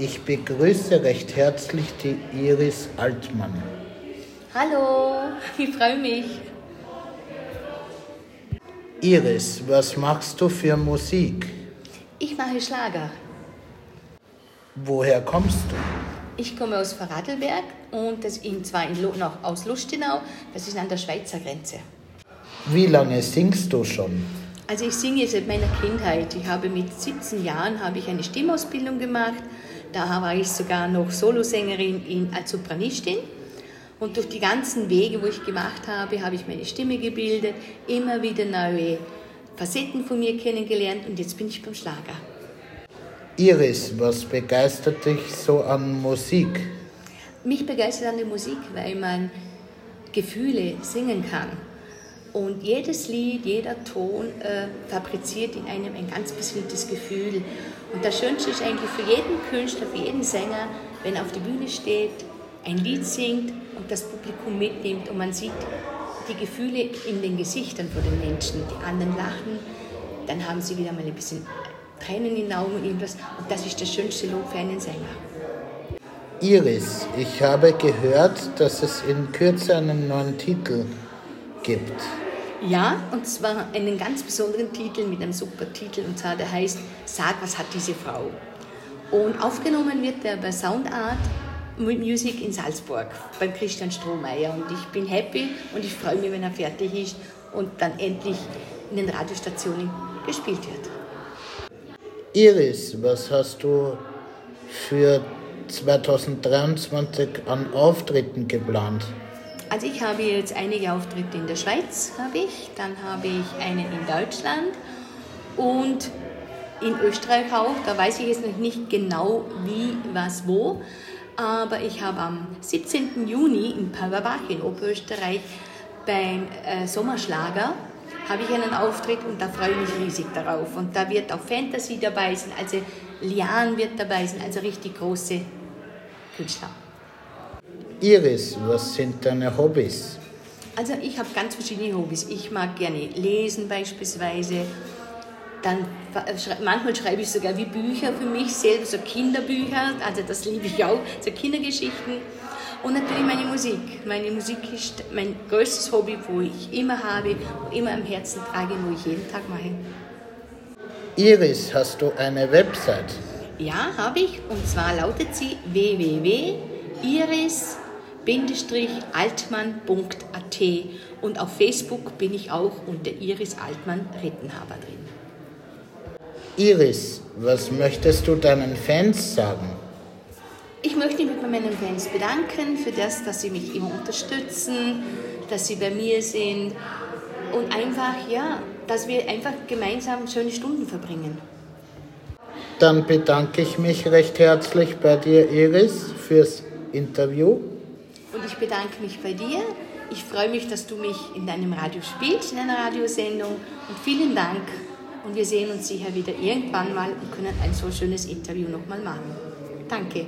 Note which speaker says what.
Speaker 1: Ich begrüße recht herzlich die Iris Altmann.
Speaker 2: Hallo, ich freue mich.
Speaker 1: Iris, was machst du für Musik?
Speaker 2: Ich mache Schlager.
Speaker 1: Woher kommst du?
Speaker 2: Ich komme aus Vorarlberg und das in, zwar in, noch aus Lustenau, das ist an der Schweizer Grenze.
Speaker 1: Wie lange singst du schon?
Speaker 2: Also ich singe seit meiner Kindheit. Ich habe mit 17 Jahren habe ich eine Stimmausbildung gemacht. Da war ich sogar noch Solosängerin in, als Sopranistin. Und durch die ganzen Wege, wo ich gemacht habe, habe ich meine Stimme gebildet, immer wieder neue Facetten von mir kennengelernt und jetzt bin ich beim Schlager.
Speaker 1: Iris, was begeistert dich so an Musik?
Speaker 2: Mich begeistert an der Musik, weil man Gefühle singen kann. Und jedes Lied, jeder Ton äh, fabriziert in einem ein ganz bestimmtes Gefühl. Und das Schönste ist eigentlich für jeden Künstler, für jeden Sänger, wenn er auf der Bühne steht, ein Lied singt und das Publikum mitnimmt und man sieht die Gefühle in den Gesichtern von den Menschen. Die anderen lachen, dann haben sie wieder mal ein bisschen Tränen in den Augen und irgendwas. Und das ist das schönste Lob für einen Sänger.
Speaker 1: Iris, ich habe gehört, dass es in Kürze einen neuen Titel gibt.
Speaker 2: Ja, und zwar einen ganz besonderen Titel mit einem super Titel, und zwar der heißt Sag, was hat diese Frau? Und aufgenommen wird er bei Soundart Music in Salzburg beim Christian Strohmeier. Und ich bin happy und ich freue mich, wenn er fertig ist und dann endlich in den Radiostationen gespielt wird.
Speaker 1: Iris, was hast du für 2023 an Auftritten geplant?
Speaker 2: Also ich habe jetzt einige Auftritte in der Schweiz, habe ich, dann habe ich einen in Deutschland und in Österreich auch. Da weiß ich jetzt noch nicht genau wie, was, wo. Aber ich habe am 17. Juni in Pavabach in Oberösterreich beim äh, Sommerschlager habe ich einen Auftritt und da freue ich mich riesig darauf. Und da wird auch Fantasy dabei sein, also Lian wird dabei sein, also richtig große Künstler.
Speaker 1: Iris, was sind deine Hobbys?
Speaker 2: Also ich habe ganz verschiedene Hobbys. Ich mag gerne lesen beispielsweise. Dann manchmal schreibe ich sogar wie Bücher für mich selbst, so Kinderbücher. Also das liebe ich auch, so Kindergeschichten. Und natürlich meine Musik. Meine Musik ist mein größtes Hobby, wo ich immer habe, immer am Herzen trage, wo ich jeden Tag mache.
Speaker 1: Iris, hast du eine Website?
Speaker 2: Ja, habe ich. Und zwar lautet sie www.iris-altmann.at. Und auf Facebook bin ich auch unter Iris Altmann Rittenhaber drin.
Speaker 1: Iris, was möchtest du deinen Fans sagen?
Speaker 2: Ich möchte mich bei meinen Fans bedanken für das, dass sie mich immer unterstützen, dass sie bei mir sind und einfach, ja, dass wir einfach gemeinsam schöne Stunden verbringen.
Speaker 1: Dann bedanke ich mich recht herzlich bei dir, Iris, fürs Interview.
Speaker 2: Und ich bedanke mich bei dir. Ich freue mich, dass du mich in deinem Radio spielst, in einer Radiosendung. Und vielen Dank. Und wir sehen uns sicher wieder irgendwann mal und können ein so schönes Interview nochmal machen. Danke.